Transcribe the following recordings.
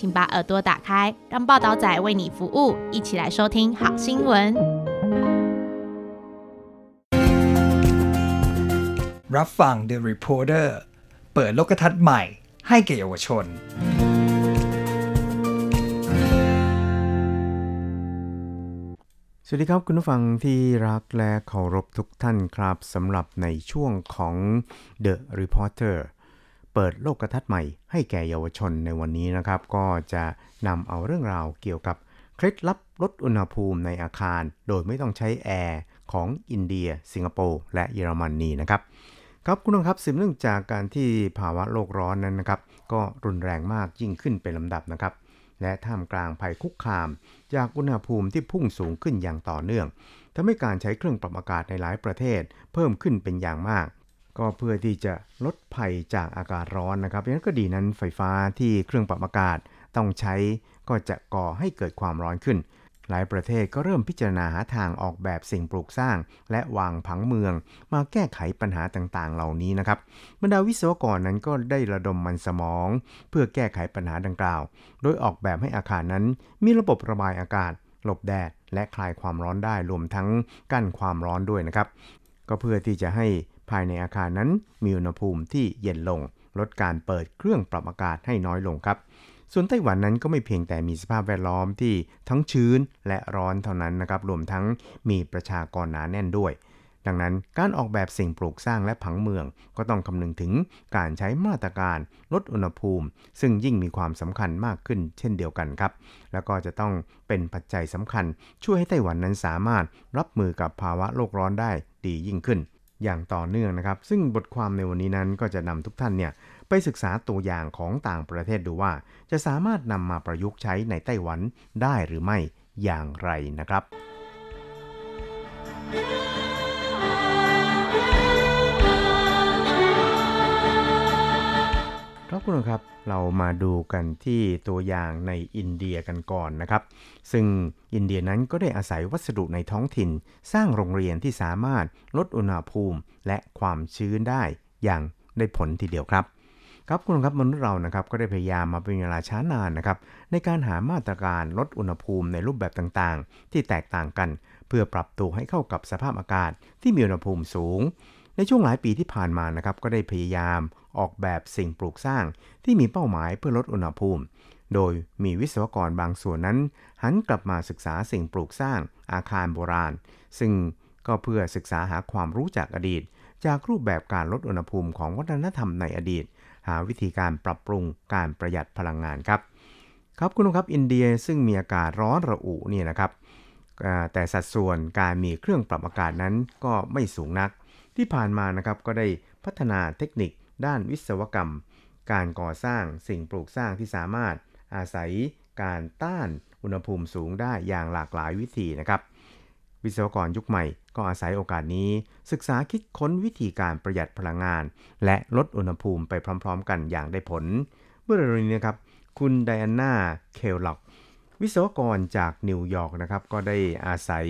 请把耳朵打开，让报道仔为你服务，一起来收听好新闻。 รับฟัง The Reporter เปิดโลกทัศน์ใหม่ ให้แก่เยาวชน สวัสดีครับคุณผู้ฟังที่รักและเคารพทุกท่านครับสำหรับในช่วงของ The Reporter เปิดโลกทัศน์ใหม่ให้แก่เยาวชนในวันนี้นะครับ ก็จะนำเอาเรื่องราวเกี่ยวกับเคล็ดลับลดอุณหภูมิในอาคาร โดยไม่ต้องใช้แอร์ของอินเดีย สิงคโปร์และเยอรมนนีนะครับครับคุณผู้ชมครับสืบเนื่องจากการที่ภาวะโลกร้อนนั้นนะครับ ก็รุนแรงมากยิ่งขึ้นเป็นลำดับนะครับ และท่ามกลางภัยคุกคาม จากอุณหภูมิที่พุ่งสูงขึ้นอย่างต่อเนื่องทำให้การใช้เครื่องปรับอากาศในหลายประเทศ เพิ่มขึ้นเป็นอย่างมาก ก็เพื่อที่จะลดภัยจากอากาศร้อนนะครับดังนั้นก็ดีนั้นไฟฟ้าที่เครื่องปรับอากาศต้องใช้ก็จะก่อให้เกิดความร้อนขึ้น หลายประเทศก็เริ่มพิจารณาหาทางออกแบบสิ่งปลูกสร้าง และวางผังเมือง มาแก้ไขปัญหาต่างๆ เหล่านี้นะครับบรรดาวิศวกรนั้นก็ได้ระดมมันสมอง เพื่อแก้ไขปัญหาดังกล่าว โดยออกแบบให้อาคารนั้นมีระบบระบายอากาศ หลบแดดและคลายความร้อนได้รวมทั้งกั้นความร้อนด้วยนะครับก็เพื่อที่จะให้ ภายในอาคารนั้นมีอุณหภูมิที่เย็นลง ลดการเปิดเครื่องปรับอากาศให้น้อยลงครับ ส่วนไต้หวันนั้นก็ไม่เพียงแต่มีสภาพแวดล้อมที่ทั้งชื้นและร้อนเท่านั้นนะครับ รวมทั้งมีประชากรหนาแน่นด้วย ดังนั้นการออกแบบสิ่งปลูกสร้างและผังเมือง ก็ต้องคำนึงถึงการใช้มาตรการลดอุณหภูมิ ซึ่งยิ่งมีความสำคัญมากขึ้นเช่นเดียวกันครับ แล้วก็จะต้องเป็นปัจจัยสำคัญ ช่วยให้ไต้หวันนั้นสามารถรับมือกับภาวะโลกร้อนได้ดียิ่งขึ้น อย่างต่อเนื่องนะครับ ซึ่งบทความในวันนี้นั้นก็จะนำทุกท่านเนี่ยไปศึกษาตัวอย่างของต่างประเทศดูว่า จะสามารถนำมาประยุกต์ใช้ในไต้หวันได้หรือไม่อย่างไรนะครับ ครับคุณครับเรามาดูกันที่ตัวอย่างในอินเดียกันก่อนนะครับ ซึ่งอินเดียนั้นก็ได้อาศัยวัสดุในท้องถิ่น สร้างโรงเรียนที่สามารถลดอุณหภูมิและความชื้นได้อย่างได้ผลทีเดียวครับ ครับคุณครับมนุษย์เรานะครับก็ได้พยายามมาเป็นเวลาช้านานนะครับ ในการหามาตรการลดอุณหภูมิในรูปแบบต่างๆ ที่แตกต่างกัน เพื่อปรับตัวให้เข้ากับสภาพอากาศที่มีอุณหภูมิสูง ในช่วงหลายปีที่ผ่านมานะครับก็ได้พยายาม ออกแบบสิ่งปลูกสร้างที่มีเป้าหมายเพื่อลดอุณหภูมิ โดยมีวิศวกรบางส่วนนั้น หันกลับมาศึกษาสิ่งปลูกสร้างอาคารโบราณ ซึ่งก็เพื่อศึกษาหาความรู้จากอดีต จากรูปแบบการลดอุณหภูมิของวัฒนธรรมในอดีต หาวิธีการปรับปรุงการประหยัดพลังงานครับ ครับคุณครับอินเดียซึ่งมีอากาศร้อนระอุเนี่ยนะครับแต่สัดส่วนการมีเครื่องปรับอากาศนั้นก็ไม่สูงนัก ที่ผ่านมานะครับก็ได้พัฒนาเทคนิค ด้านวิศวกรรม การก่อสร้างสิ่งปลูกสร้างที่สามารถอาศัยการต้านอุณหภูมิสูงได้อย่างหลากหลายวิธีนะครับ วิศวกรยุคใหม่ก็อาศัยโอกาสนี้ ศึกษาคิดค้นวิธีการประหยัดพลังงาน และลดอุณหภูมิไปพร้อม ๆ กันอย่างได้ผล เมื่อเร็วๆนี้นะครับ คุณไดอาน่า เคลล็อก วิศวกรจากนิวยอร์กนะครับก็ได้อาศัย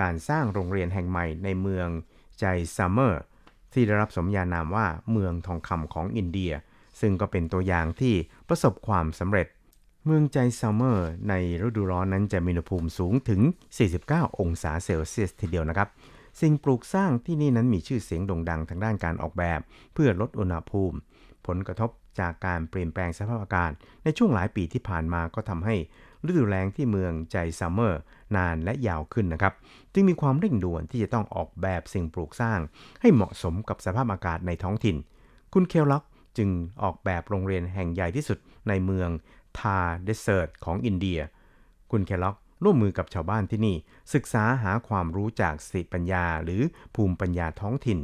การสร้างโรงเรียนแห่งใหม่ในเมืองไจซัลเมอร์ ที่ได้รับสมญานามว่าเมืองทองคำของอินเดีย ซึ่งก็เป็นตัวอย่างที่ประสบความสำเร็จ เมืองไจซัลเมอร์ในฤดูร้อนนั้นจะมีอุณหภูมิสูงถึง 49 องศาเซลเซียสทีเดียวนะครับ สิ่งปลูกสร้างที่นี่นั้นมีชื่อเสียงโด่งดังทางด้านการออกแบบ เพื่อลดอุณหภูมิ ผลกระทบจากการเปลี่ยนแปลงสภาพอากาศ ในช่วงหลายปีที่ผ่านมาก็ทำให้ ฤดูแล้งที่เมืองไจซัลเมอร์นานและยาวขึ้นนะครับ จึงมีความเร่งด่วนที่จะต้องออกแบบสิ่งปลูกสร้าง ให้เหมาะสมกับสภาพอากาศในท้องถิ่น คุณเคลล็อกจึงออกแบบโรงเรียนแห่งใหญ่ที่สุดในเมือง Thar Desert ของอินเดีย คุณเคลล็อกร่วมมือกับชาวบ้านที่นี่ ศึกษาหาความรู้จากสติปัญญา หรือภูมิปัญญาท้องถิ่น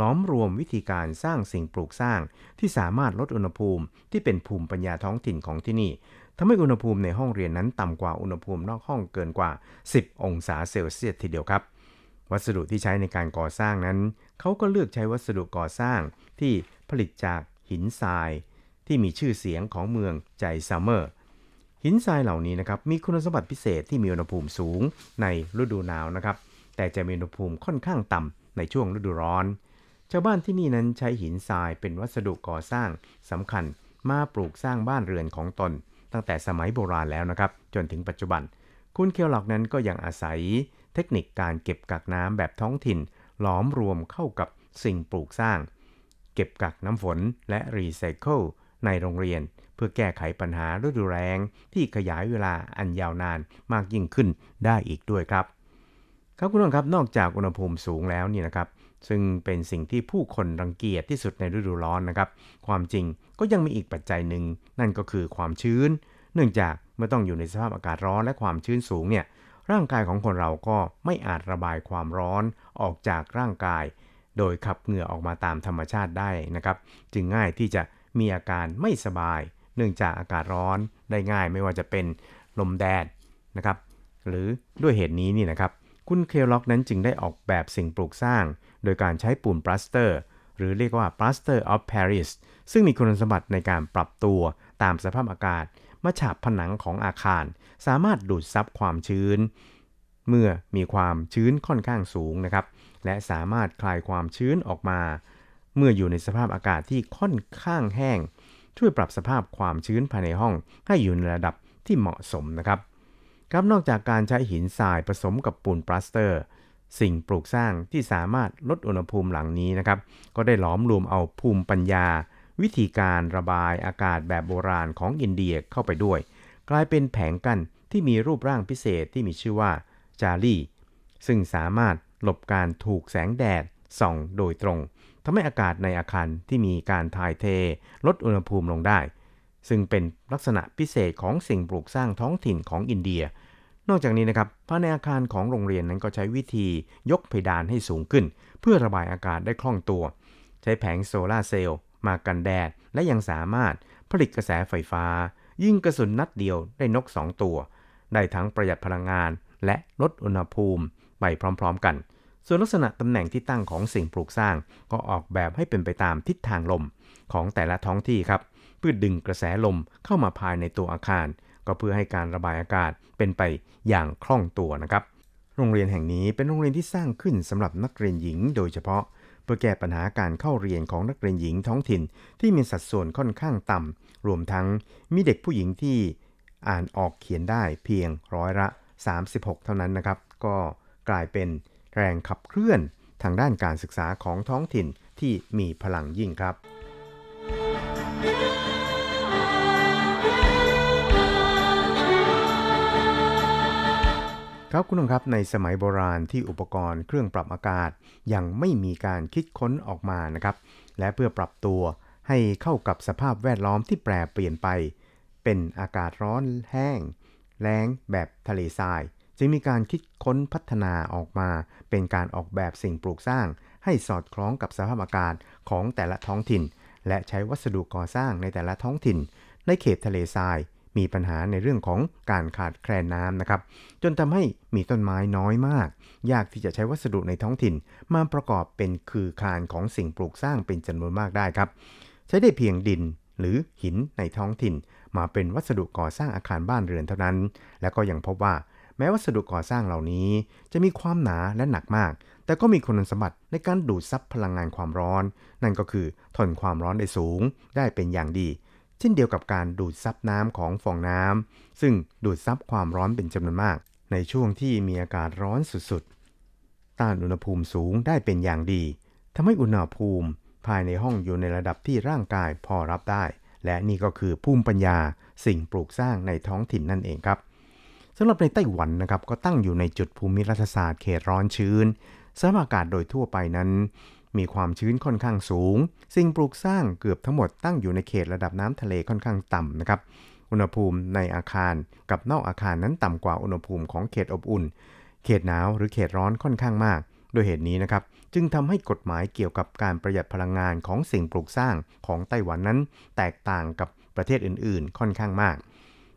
หลอมรวมวิธีการสร้างสิ่งปลูกสร้าง ที่สามารถลดอุณหภูมิที่เป็นภูมิปัญญาท้องถิ่นของที่นี่ ทำให้อุณหภูมิในห้องเรียนนั้นต่ำกว่าอุณหภูมินอกห้องเกินกว่า 10 องศาเซลเซียสทีเดียวครับ วัสดุที่ใช้ในการก่อสร้างนั้น เขาก็เลือกใช้วัสดุก่อสร้างที่ผลิตจากหินทราย ที่มีชื่อเสียงของเมืองไจซัลเมอร์หินทรายเหล่านี้นะครับมีคุณสมบัติพิเศษที่มีอุณหภูมิสูงในฤดูหนาวนะครับแต่จะมีอุณหภูมิค่อนข้างต่ำในช่วงฤดูร้อน ชาวบ้านที่นี่นั้นใช้หินทรายเป็นวัสดุก่อสร้างสำคัญมาปลูกสร้างบ้านเรือนของตน ตั้งแต่สมัยโบราณแล้วนะครับ จนถึงปัจจุบัน คุณเคลล็อกนั้นก็ยังอาศัยเทคนิคการเก็บกักน้ำแบบท้องถิ่น หลอมรวมเข้ากับสิ่งปลูกสร้าง เก็บกักน้ำฝนและรีไซเคิลในโรงเรียน เพื่อแก้ไขปัญหาฤดูแรงที่ขยายเวลาอันยาวนานมากยิ่งขึ้นได้อีกด้วยครับครับคุณผู้ชมครับนอกจากอุณหภูมิสูงแล้วนี่นะครับ ซึ่งเป็นสิ่งที่ผู้คนรังเกียจที่สุดในฤดูร้อนนะครับ ความจริงก็ยังมีอีกปัจจัยหนึ่ง นั่นก็คือความชื้น เนื่องจากเมื่อต้องอยู่ในสภาพอากาศร้อนและความชื้นสูงเนี่ยร่างกายของคนเราก็ไม่อาจระบายความร้อนออกจากร่างกาย โดยขับเหงื่อออกมาตามธรรมชาติได้นะครับ จึงง่ายที่จะมีอาการไม่สบาย เนื่องจากอากาศร้อนได้ง่ายไม่ว่าจะเป็นลมแดดนะครับ หรือด้วยเหตุนี้นี่นะครับ คุณเคลล็อกนั้นจึงได้ออกแบบสิ่งปลูกสร้าง โดยการใช้ปูนปลาสเตอร์ หรือเรียกว่า plaster of Paris ซึ่งมีคุณสมบัติในการปรับตัวตามสภาพอากาศมาฉาบผนังของอาคาร สามารถดูดซับความชื้น เมื่อมีความชื้นค่อนข้างสูงนะครับ และสามารถคลายความชื้นออกมา เมื่ออยู่ในสภาพอากาศที่ค่อนข้างแห้ง ช่วยปรับสภาพความชื้นภายในห้อง ให้อยู่ในระดับที่เหมาะสมนะครับครับนอกจากการใช้หินทรายผสมกับปูนปลาสเตอร์ สิ่งปลูกสร้างที่สามารถลดอุณหภูมิหลังนี้นะครับ ก็ได้หลอมรวมเอาภูมิปัญญา วิธีการระบายอากาศแบบโบราณของอินเดียเข้าไปด้วย กลายเป็นแผงกั้นที่มีรูปร่างพิเศษที่มีชื่อว่าจารีซึ่งสามารถหลบการถูกแสงแดดส่องโดยตรงทำให้อากาศในอาคารที่มีการถ่ายเท ลดอุณหภูมิลงได้ ซึ่งเป็นลักษณะพิเศษของสิ่งปลูกสร้างท้องถิ่นของอินเดีย นอกจากนี้นะครับภายในอาคารของโรงเรียนนั้นก็ใช้วิธียกเพดานให้สูงขึ้น เพื่อระบายอากาศได้คล่องตัว ใช้แผงโซลาร์เซลล์มากันแดด และยังสามารถผลิตกระแสไฟฟ้า ยิ่งกระสุนนัดเดียวได้นก 2 ตัว ได้ทั้งประหยัดพลังงาน และลดอุณหภูมิไปพร้อม ๆ กัน ส่วนลักษณะตำแหน่งที่ตั้งของสิ่งปลูกสร้าง ก็ออกแบบให้เป็นไปตามทิศทางลมของแต่ละท้องที่ครับ เพื่อดึงกระแสลมเข้ามาภายในตัวอาคาร ก็เพื่อให้การระบายอากาศเป็นไปอย่างคล่องตัวนะครับ โรงเรียนแห่งนี้เป็นโรงเรียนที่สร้างขึ้นสำหรับนักเรียนหญิง โดยเฉพาะเพื่อแก้ปัญหาการเข้าเรียนของนักเรียนหญิงท้องถิ่น ที่มีสัดส่วนค่อนข้างต่ำรวมทั้งมีเด็กผู้หญิงที่อ่านออกเขียนได้เพียงร้อยละ 36 เท่านั้นนะครับ ก็กลายเป็นแรงขับเคลื่อนทางด้านการศึกษาของท้องถิ่นที่มีพลังยิ่งครับ ครับคุณผู้ชมครับในสมัยโบราณที่อุปกรณ์เครื่องปรับอากาศ ยังไม่มีการคิดค้นออกมานะครับและเพื่อปรับตัวให้เข้ากับสภาพแวดล้อมที่แปรเปลี่ยนไป เป็นอากาศร้อนแห้ง แล้งแบบทะเลทราย จึงมีการคิดค้นพัฒนาออกมา เป็นการออกแบบสิ่งปลูกสร้าง ให้สอดคล้องกับสภาพอากาศของแต่ละท้องถิ่น และใช้วัสดุก่อสร้างในแต่ละท้องถิ่น ในเขตทะเลทราย มีปัญหาในเรื่องของการขาดแคลนน้ำนะครับ จนทำให้มีต้นไม้น้อยมาก ยากที่จะใช้วัสดุในท้องถิ่น มาประกอบเป็นคือคานของสิ่งปลูกสร้างเป็นจำนวนมากได้ครับ ใช้ได้เพียงดินหรือหินในท้องถิ่น มาเป็นวัสดุก่อสร้างอาคารบ้านเรือนเท่านั้น และก็ยังพบว่าแม้วัสดุก่อสร้างเหล่านี้ จะมีความหนาและหนักมาก แต่ก็มีคุณสมบัติในการดูดซับพลังงานความร้อน นั่นก็คือทนความร้อนได้สูง ได้เป็นอย่างดี เช่นเดียวกับการดูดซับน้ำของฟองน้ำซึ่งดูดซับความร้อนเป็นจำนวนมาก ในช่วงที่มีอากาศร้อนสุดๆ ต้านอุณหภูมิสูงได้เป็นอย่างดีทำให้อุณหภูมิภายในห้องอยู่ในระดับที่ร่างกายพอรับได้ และนี่ก็คือภูมิปัญญาสิ่งปลูกสร้างในท้องถิ่นนั่นเองครับสำหรับในไต้หวันนะครับก็ตั้งอยู่ในจุดภูมิรัฐศาสตร์เขตร้อนชื้นสภาพอากาศโดยทั่วไปนั้น มีความชื้นค่อนข้างสูง สิ่งปลูกสร้างเกือบทั้งหมดตั้งอยู่ในเขตระดับน้ำทะเลค่อนข้างต่ำนะครับ อุณหภูมิในอาคารกับนอกอาคารนั้นต่ำกว่าอุณหภูมิของเขตอบอุ่น เขตหนาวหรือเขตร้อนค่อนข้างมาก โดยเหตุนี้นะครับจึงทำให้กฎหมายเกี่ยวกับการประหยัดพลังงานของสิ่งปลูกสร้างของไต้หวันนั้น แตกต่างกับประเทศอื่นๆ ค่อนข้างมาก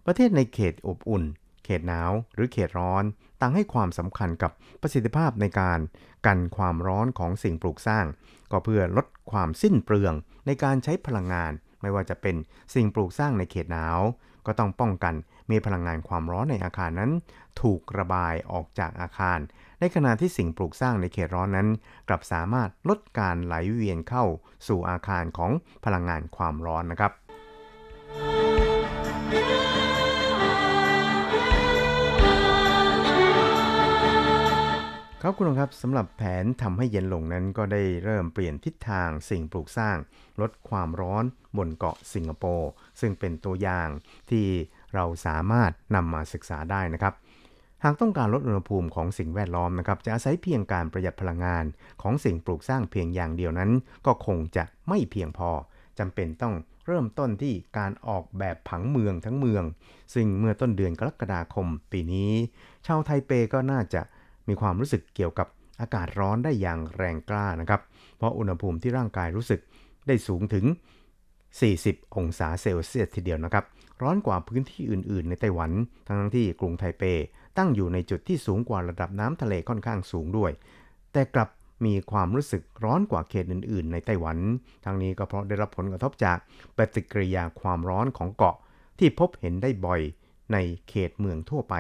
ประเทศในเขตอบอุ่น เขตหนาวหรือเขตร้อน ต่างให้ความสำคัญกับประสิทธิภาพในการกันความร้อนของสิ่งปลูกสร้าง ก็เพื่อลดความสิ้นเปลืองในการใช้พลังงาน ไม่ว่าจะเป็นสิ่งปลูกสร้างในเขตหนาว ก็ต้องป้องกันมีพลังงานความร้อนในอาคารนั้น ถูกระบายออกจากอาคาร ในขณะที่สิ่งปลูกสร้างในเขตร้อนนั้น กลับสามารถลดการไหลเวียนเข้าสู่อาคารของพลังงานความร้อนนะครับ ครับคุณครับสำหรับแผนทำให้เย็นลงนั้นก็ได้เริ่มเปลี่ยนทิศทางสิ่งปลูกสร้าง ลดความร้อนบนเกาะสิงคโปร์ซึ่งเป็นตัวอย่างที่เราสามารถนำมาศึกษาได้นะครับ หากต้องการลดอุณหภูมิของสิ่งแวดล้อมนะครับ จะอาศัยเพียงการประหยัดพลังงานของสิ่งปลูกสร้างเพียงอย่างเดียวนั้น ก็คงจะไม่เพียงพอจำเป็นต้องเริ่มต้นที่การออกแบบผังเมืองทั้งเมือง ซึ่งเมื่อต้นเดือนกรกฎาคมปีนี้ ชาวไทเปก็น่าจะ มีความรู้สึกเกี่ยวกับอากาศร้อนได้อย่างแรงกล้านะครับ เพราะอุณหภูมิที่ร่างกายรู้สึกได้สูงถึง 40 องศาเซลเซียสทีเดียวนะครับ ร้อนกว่าพื้นที่อื่น ๆ ในไต้หวัน ทั้งที่กรุงไทเป ตั้งอยู่ในจุดที่สูงกว่าระดับน้ำทะเลค่อนข้างสูงด้วย แต่กลับมีความรู้สึกร้อนกว่าเขตอื่น ๆ ในไต้หวัน ทั้งนี้ก็เพราะได้รับผลกระทบจากปฏิกิริยาความร้อนของเกาะที่พบเห็นได้บ่อยในเขตเมืองทั่วไป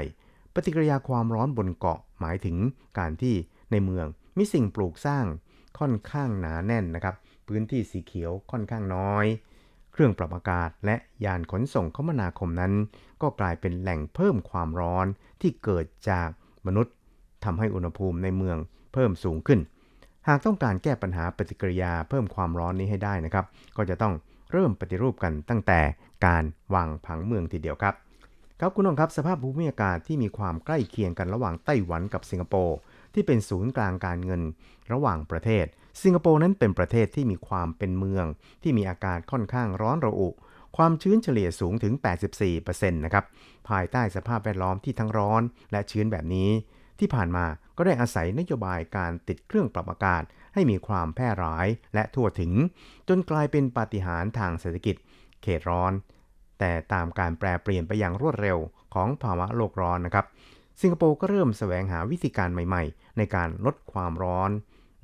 ปฏิกิริยาความร้อนบนเกาะหมายถึงการที่ในเมืองมีสิ่งปลูกสร้างค่อนข้างหนาแน่นนะครับ พื้นที่สีเขียวค่อนข้างน้อย เครื่องปรับอากาศและยานขนส่งคมนาคมนั้น ก็กลายเป็นแหล่งเพิ่มความร้อนที่เกิดจากมนุษย์ทำให้อุณหภูมิในเมืองเพิ่มสูงขึ้น หากต้องการแก้ปัญหาปฏิกิริยาเพิ่มความร้อนนี้ให้ได้นะครับ ก็จะต้องเริ่มปฏิรูปกันตั้งแต่การวางผังเมืองทีเดียวครับ ครับคุณผู้ชมครับสภาพภูมิอากาศที่มีความใกล้เคียงกันระหว่างไต้หวันกับสิงคโปร์ที่เป็นศูนย์กลางการเงินระหว่างประเทศ สิงคโปร์นั้นเป็นประเทศที่มีความเป็นเมือง ที่มีอากาศค่อนข้างร้อนระอุ ความชื้นเฉลี่ยสูงถึง 84%นะครับภายใต้สภาพแวดล้อมที่ทั้งร้อนและชื้นแบบนี้ ที่ผ่านมาก็ได้อาศัยนโยบายการติดเครื่องปรับอากาศ ให้มีความแพร่หลายและทั่วถึง จนกลายเป็นปาฏิหาริย์ทางเศรษฐกิจ เขตร้อน แต่ตามการแปรเปลี่ยนไปอย่างรวดเร็วของภาวะโลกร้อนนะครับ สิงคโปร์ก็เริ่มแสวงหาวิธีการใหม่ๆ ในการลดความร้อน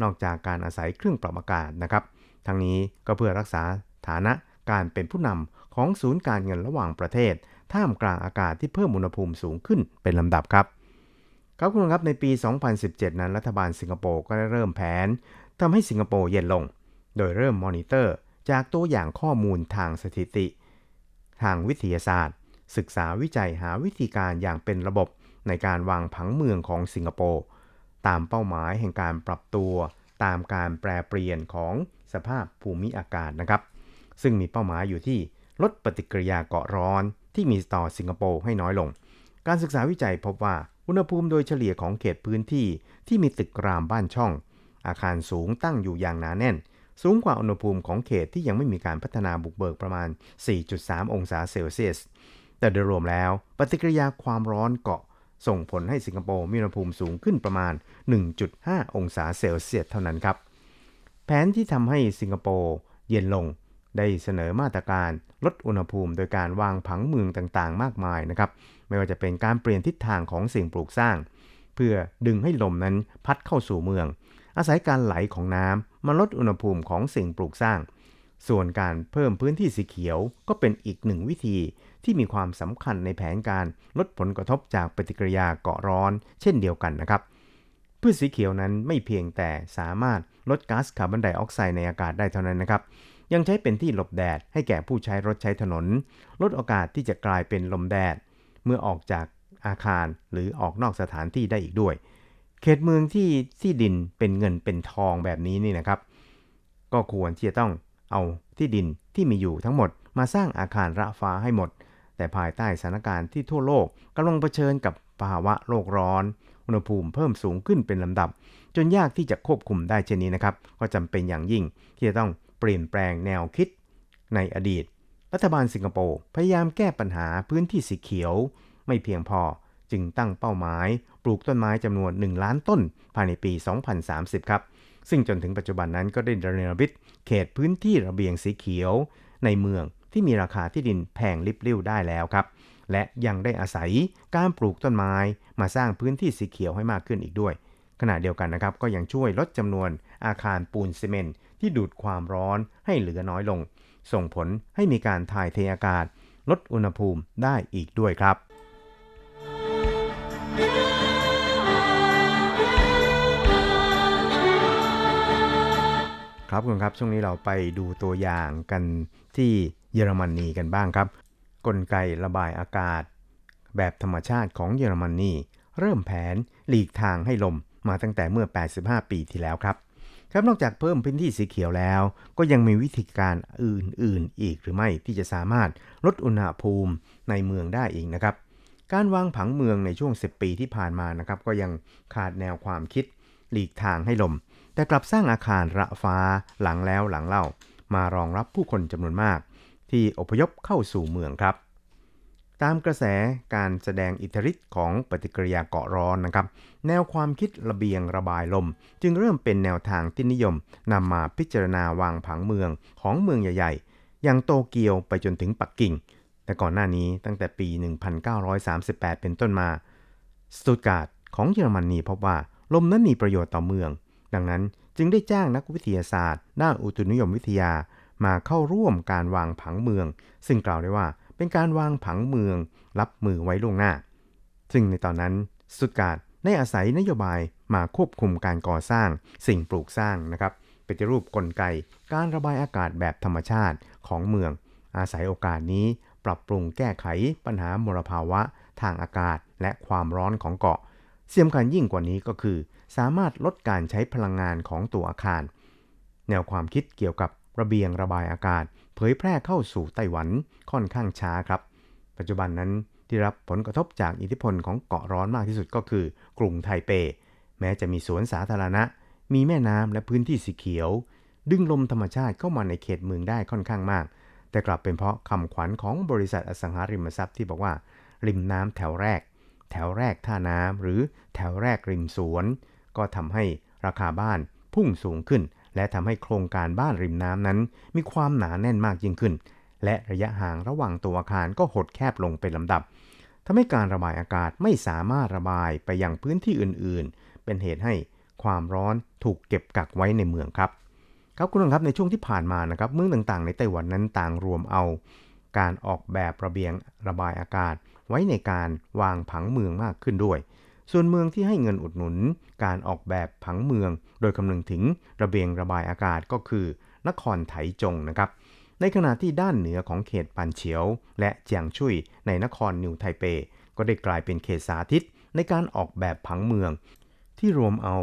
นอกจากการอาศัยเครื่องปรับอากาศนะครับ ทั้งนี้ก็เพื่อรักษาฐานะการเป็นผู้นำของศูนย์การเงินระหว่างประเทศ ท่ามกลางอากาศที่เพิ่มอุณหภูมิสูงขึ้นเป็นลำดับครับครับคุณครับในปี 2017 นั้นรัฐบาลสิงคโปร์ก็ได้เริ่มแผนทำให้สิงคโปร์เย็นลง โดยเริ่มมอนิเตอร์ จากตัวอย่างข้อมูลทางสถิติ ทางวิทยาศาสตร์ ศึกษาวิจัยหาวิธีการอย่างเป็นระบบในการวางผังเมืองของสิงคโปร์ตามเป้าหมายแห่งการปรับตัวตามการแปรเปลี่ยนของสภาพภูมิอากาศนะครับ ซึ่งมีเป้าหมายอยู่ที่ลดปฏิกิริยาเกาะร้อนที่มีต่อสิงคโปร์ให้น้อยลง การศึกษาวิจัยพบว่าอุณหภูมิโดยเฉลี่ยของเขตพื้นที่ที่มีตึกรามบ้านช่อง อาคารสูงตั้งอยู่อย่างหนาแน่น สูงกว่าอุณหภูมิของเขตที่ยังไม่มีการพัฒนาบุกเบิกประมาณ 4.3 องศาเซลเซียส แต่โดยรวมแล้ว ปฏิกิริยาความร้อนเกาะส่งผลให้สิงคโปร์มีอุณหภูมิสูงขึ้นประมาณ 1.5 องศาเซลเซียสเท่านั้นครับ แผนที่ทำให้สิงคโปร์เย็นลงได้เสนอมาตรการลดอุณหภูมิโดยการวางผังเมืองต่างๆ มากมายนะครับ ไม่ว่าจะเป็นการเปลี่ยนทิศทางของสิ่งปลูกสร้าง เพื่อดึงให้ลมนั้นพัดเข้าสู่เมือง อาศัยการไหลของน้ำมาลดอุณหภูมิของสิ่งปลูกสร้าง ส่วนการเพิ่มพื้นที่สีเขียวก็เป็นอีกหนึ่งวิธีที่มีความสำคัญในแผนการลดผลกระทบจากปฏิกิริยาเกาะร้อน เช่นเดียวกันนะครับ พืชสีเขียวนั้นไม่เพียงแต่สามารถลดก๊าซคาร์บอนไดออกไซด์ในอากาศได้เท่านั้นนะครับ ยังใช้เป็นที่หลบแดดให้แก่ผู้ใช้รถใช้ถนน ลดโอกาสที่จะกลายเป็นลมแดด เมื่อออกจากอาคารหรือออกนอกสถานที่ได้อีกด้วย เขตเมืองที่ที่ดินเป็นเงินเป็นทองแบบนี้นี่นะครับ ก็ควรที่จะต้องเอาที่ดินที่มีอยู่ทั้งหมดมาสร้างอาคารระฟ้าให้หมด แต่ภายใต้สถานการณ์ที่ทั่วโลกกำลังเผชิญกับภาวะโลกร้อน อุณหภูมิเพิ่มสูงขึ้นเป็นลำดับ จนยากที่จะควบคุมได้เช่นนี้นะครับ ก็จำเป็นอย่างยิ่งที่จะต้องเปลี่ยนแปลงแนวคิด ในอดีต รัฐบาลสิงคโปร์พยายามแก้ปัญหาพื้นที่สีเขียว ไม่เพียงพอจึงตั้งเป้าหมาย ปลูกต้นไม้จำนวน 1 ล้านต้น ภายในปี 2030 ครับ ซึ่งจนถึงปัจจุบันนั้นก็ได้เนรมิตเขตพื้นที่ระเบียงสีเขียว ในเมืองที่มีราคาที่ดินแพงลิบลิ่วได้แล้วครับ และยังได้อาศัยการปลูกต้นไม้มาสร้างพื้นที่สีเขียวให้มากขึ้นอีกด้วย ขณะเดียวกันนะครับก็ยังช่วยลดจำนวนอาคารปูนซีเมนต์ที่ดูดความร้อนให้เหลือน้อยลง ส่งผลให้มีการถ่ายเทอากาศ ลดอุณหภูมิได้อีกด้วยครับ ครับคุณครับ ช่วงนี้เราไปดูตัวอย่างกันที่เยอรมนีกันบ้างครับ กลไกระบายอากาศ แบบธรรมชาติของเยอรมนีเริ่มแผนหลีกทางให้ลมมาตั้งแต่เมื่อ 85 ปีที่แล้วครับ ครับนอกจากเพิ่มพื้นที่สีเขียวแล้ว ก็ยังมีวิธีการอื่นๆอีกหรือไม่ที่จะสามารถลดอุณหภูมิในเมืองได้อีกนะครับ การวางผังเมืองในช่วง 10 ปีที่ผ่านมานะครับ ก็ยังขาดแนวความคิด หลีกทางให้ลม แต่กลับสร้างอาคารระฟ้าหลังแล้วหลังเล่ามารองรับผู้คนจำนวนมาก ที่อพยพเข้าสู่เมืองครับ ตามกระแสการแสดงอิทธิฤทธิ์ของปฏิกิริยาเกาะร้อนนะครับ แนวความคิดระเบียงระบายลม จึงเริ่มเป็นแนวทางที่นิยมนำมาพิจารณาวางผังเมืองของเมืองใหญ่ๆ อย่างโตเกียวไปจนถึงปักกิ่ง แต่ก่อนหน้านี้ตั้งแต่ปี 1938 เป็นต้นมาสตุตการ์ดของเยอรมนีพบว่าลมนั้นมีประโยชน์ต่อเมือง ดังนั้นจึงได้จ้างนักวิทยาศาสตร์ ด้านอุตุนิยมวิทยามาเข้าร่วมการวางผังเมือง ซึ่งกล่าวได้ว่าเป็นการวางผังเมือง รับมือไว้ล่วงหน้า ซึ่งในตอนนั้นสตุตการได้อาศัยนโยบายมาควบคุมการก่อสร้าง สิ่งปลูกสร้างนะครับปฏิรูปกลไก การระบายอากาศแบบธรรมชาติของเมือง อาศัยโอกาสนี้ปรับปรุงแก้ไขปัญหามลภาวะ ทางอากาศและความร้อนของเกาะ เสียมคัญยิ่งกว่านี้ก็คือ สามารถลดการใช้พลังงานของตัวอาคาร แนวความคิดเกี่ยวกับระเบียงระบายอากาศ เผยแพร่เข้าสู่ไต้หวันค่อนข้างช้าครับ ปัจจุบันนั้นที่รับผลกระทบจากอิทธิพลของเกาะร้อนมากที่สุดก็คือกรุงไทเป แม้จะมีสวนสาธารณะ มีแม่น้ำและพื้นที่สีเขียว ดึงลมธรรมชาติเข้ามาในเขตเมืองได้ค่อนข้างมาก แต่กลับเป็นเพราะคำขวัญของบริษัทอสังหาริมทรัพย์ที่บอกว่า ริมน้ำแถวแรก แถวแรกท่าน้ำหรือแถวแรกริมสวน ก็ทำให้ราคาบ้านพุ่งสูงขึ้น และทำให้โครงการบ้านริมน้ำนั้น มีความหนาแน่นมากยิ่งขึ้น และระยะห่างระหว่างตัวอาคารก็หดแคบลงเป็นลำดับทำให้การระบายอากาศไม่สามารถระบายไปยังพื้นที่อื่นๆ เป็นเหตุให้ความร้อนถูกเก็บกักไว้ในเมืองครับ ครับคุณผู้ชมครับในช่วงที่ผ่านมานะครับเมืองต่างๆ ในไต้หวันนั้นต่างรวมเอา การออกแบบระเบียงระบายอากาศ ไว้ในการวางผังเมืองมากขึ้นด้วย ส่วนเมืองที่ให้เงินอุดหนุน การออกแบบผังเมือง โดยคำนึงถึงระเบียงระบายอากาศก็คือ นครไถจงนะครับ ในขณะที่ด้านเหนือของเขตปันเฉียว และเจียงชุยในนครนิวไทเป ก็ได้กลายเป็นเขตสาธิตในการออกแบบผังเมือง ที่รวมเอา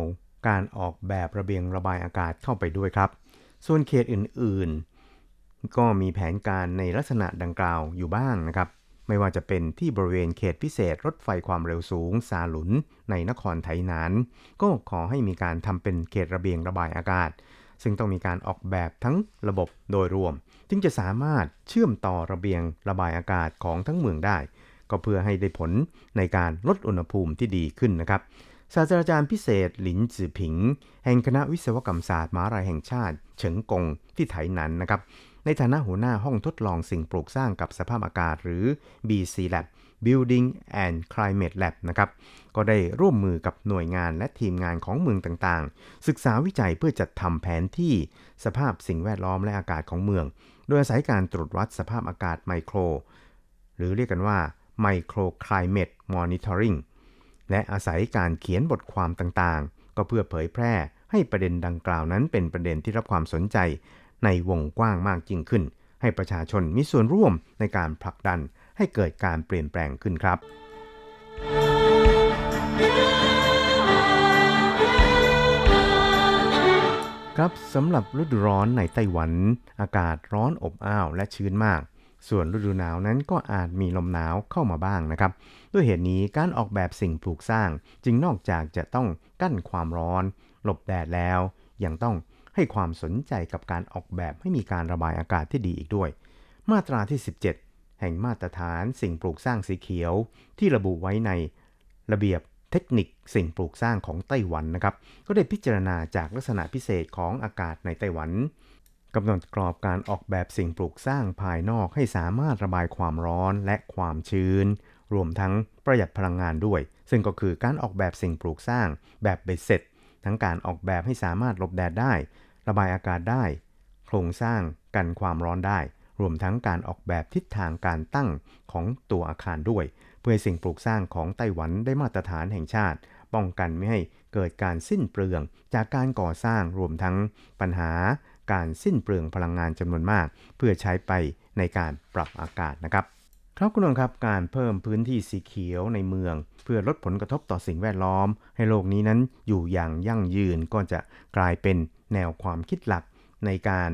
การออกแบบระเบียงระบายอากาศเข้าไปด้วยครับ ส่วนเขตอื่นๆ ก็มีแผนการในลักษณะดังกล่าวอยู่บ้างนะครับ ไม่ว่าจะเป็นที่บริเวณเขตพิเศษรถไฟความเร็วสูงซาหลุนในนครไถหนาน ก็ขอให้มีการทำเป็นเขตระเบียงระบายอากาศ ซึ่งต้องมีการออกแบบทั้งระบบโดยรวม จึงจะสามารถเชื่อมต่อระเบียงระบายอากาศของทั้งเมืองได้ ก็เพื่อให้ได้ผลในการลดอุณหภูมิที่ดีขึ้นนะครับศาสตราจารย์พิเศษหลินจือผิง แห่งคณะวิศวกรรมศาสตร์มหาลัยแห่งชาติ เฉิงกงที่ไถหนันนะครับ ในฐานะหัวหน้าห้องทดลองสิ่งปลูกสร้างกับสภาพอากาศหรือ BC Lab Building and Climate Lab นะครับ ก็ได้ร่วมมือกับหน่วยงานและทีมงานของเมืองต่างๆ ศึกษาวิจัยเพื่อจัดทำแผนที่สภาพสิ่งแวดล้อมและอากาศของเมือง โดยอาศัยการตรวจวัดสภาพอากาศไมโคร หรือเรียกกันว่า Micro Climate Monitoring และอาศัยการเขียนบทความต่างๆ ก็เพื่อเผยแพร่ให้ประเด็นดังกล่าวนั้นเป็นประเด็นที่รับความสนใจ ในวงกว้างมากยิ่งขึ้น ให้ประชาชนมีส่วนร่วมในการผลักดันให้เกิดการเปลี่ยนแปลงขึ้นครับครับสำหรับฤดูร้อนในไต้หวัน อากาศร้อนอบอ้าวและชื้นมาก ส่วนฤดูหนาวนั้นก็อาจมีลมหนาวเข้ามาบ้างนะครับ ด้วยเหตุนี้การออกแบบสิ่งปลูกสร้าง จึงนอกจากจะต้องกั้นความร้อน หลบแดดแล้ว ยังต้อง ให้ความสนใจกับการออกแบบให้มีการระบายอากาศที่ดีอีกด้วย มาตราที่ 17 แห่งมาตรฐานสิ่งปลูกสร้างสีเขียว ที่ระบุไว้ในระเบียบเทคนิคสิ่งปลูกสร้างของไต้หวันนะครับ ก็ได้พิจารณาจากลักษณะพิเศษของอากาศในไต้หวันกำหนดกรอบการออกแบบสิ่งปลูกสร้างภายนอกให้สามารถระบายความร้อนและความชื้น รวมทั้งประหยัดพลังงานด้วย ซึ่งก็คือการออกแบบสิ่งปลูกสร้างแบบเบ็ดเสร็จ ทั้งการออกแบบให้สามารถหลบแดดได้ ระบายอากาศได้ โครงสร้างกันความร้อนได้ รวมทั้งการออกแบบทิศทางการตั้งของตัวอาคารด้วย เพื่อสิ่งปลูกสร้างของไต้หวันได้มาตรฐานแห่งชาติ ป้องกันไม่ให้เกิดการสิ้นเปลือง จากการก่อสร้างรวมทั้งปัญหาการสิ้นเปลืองพลังงานจำนวนมาก เพื่อใช้ไปในการปรับอากาศนะครับ ครับคุณผู้ชมครับการเพิ่มพื้นที่สีเขียวในเมือง เพื่อลดผลกระทบต่อสิ่งแวดล้อม ให้โลกนี้นั้นอยู่อย่างยั่งยืนก็จะกลายเป็นแนวความคิดหลักในการ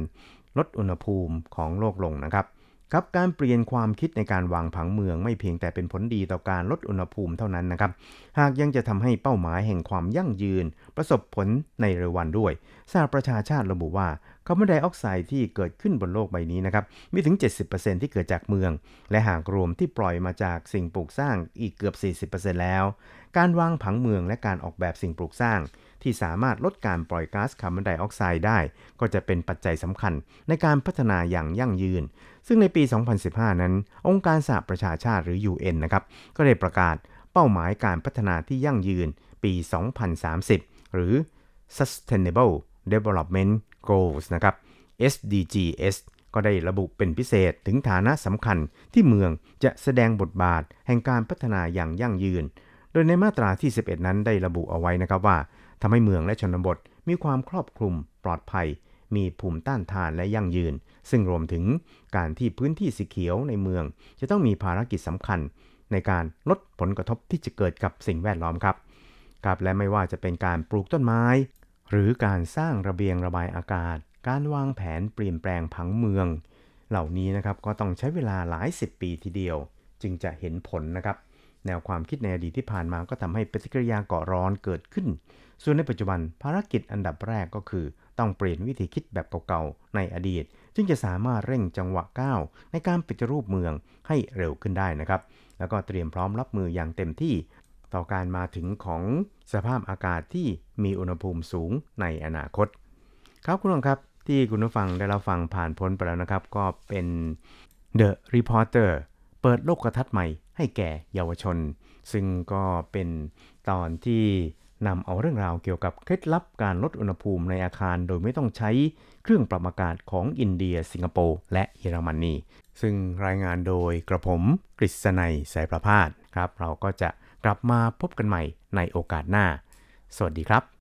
ลดอุณหภูมิของโลกลงนะครับ ครับการเปลี่ยนความคิดในการวางผังเมืองไม่เพียงแต่เป็นผลดีต่อการลดอุณหภูมิเท่านั้นนะครับ หากยังจะทำให้เป้าหมายแห่งความยั่งยืน ประสบผลในเร็ววันด้วยสหประชาชาติระบุว่าคาร์บอนไดออกไซด์ที่เกิดขึ้นบนโลกใบนี้นะครับมีถึง 70%ที่เกิดจากเมือง และหากรวมที่ปล่อยมาจากสิ่งปลูกสร้างอีกเกือบ 40%แล้ว การวางผังเมืองและการออกแบบสิ่งปลูกสร้างที่สามารถลดการปล่อยก๊าซคาร์บอนไดออกไซด์ได้ ก็จะเป็นปัจจัยสำคัญในการพัฒนาอย่างยั่งยืน ซึ่งในปี 2015 นั้น องค์การสหประชาชาติหรือ UN นะครับก็ได้ประกาศเป้าหมายการพัฒนาที่ยั่งยืนปี 2030 หรือ Sustainable Development Goals นะครับ SDGs ก็ได้ระบุเป็นพิเศษถึงฐานะสำคัญที่เมืองจะแสดงบทบาทแห่งการพัฒนาอย่างยั่งยืน โดยในมาตราที่ 11 นั้นได้ระบุเอาไว้นะครับว่า ทำให้เมืองและชนบทมีความครอบคลุมปลอดภัย มีภูมิต้านทานและยั่งยืน ซึ่งรวมถึงการที่พื้นที่สีเขียวในเมือง จะต้องมีภารกิจสำคัญ ในการลดผลกระทบที่จะเกิดกับสิ่งแวดล้อมครับครับและไม่ว่าจะเป็นการปลูกต้นไม้ หรือการสร้างระเบียงระบายอากาศ การวางแผนเปลี่ยนแปลงผังเมือง เหล่านี้นะครับก็ต้องใช้เวลาหลายสิบปีทีเดียว จึงจะเห็นผลนะครับ แนวความคิดในอดีตที่ผ่านมาก็ทำให้ปฏิกิริยาเกาะร้อนเกิดขึ้น ส่วนในปัจจุบันภารกิจอันดับแรกก็คือ ต้องเปลี่ยนวิธีคิดแบบเก่าๆ ในอดีต จึงจะสามารถเร่งจังหวะก้าวในการปฏิรูปเมืองให้เร็วขึ้นได้นะครับ แล้วก็เตรียมพร้อมรับมืออย่างเต็มที่ ต่อการมาถึงของสภาพอากาศที่มีอุณหภูมิสูงในอนาคต ครับคุณผู้ชมครับที่คุณผู้ฟังได้รับฟังผ่านพ้นไปแล้วนะครับ ก็เป็น The Reporter เปิดโลกทัศน์ใหม่ให้แก่เยาวชน ซึ่งก็เป็นตอนที่ นำเอาเรื่องราวเกี่ยวกับเคล็ดลับการลดอุณหภูมิในอาคารโดยไม่ต้องใช้เครื่องปรับอากาศของอินเดีย สิงคโปร์และเยอรมนีซึ่งรายงานโดยกระผมกฤษณัยสายประพาสครับ เราก็จะกลับมาพบกันใหม่ในโอกาสหน้า สวัสดีครับ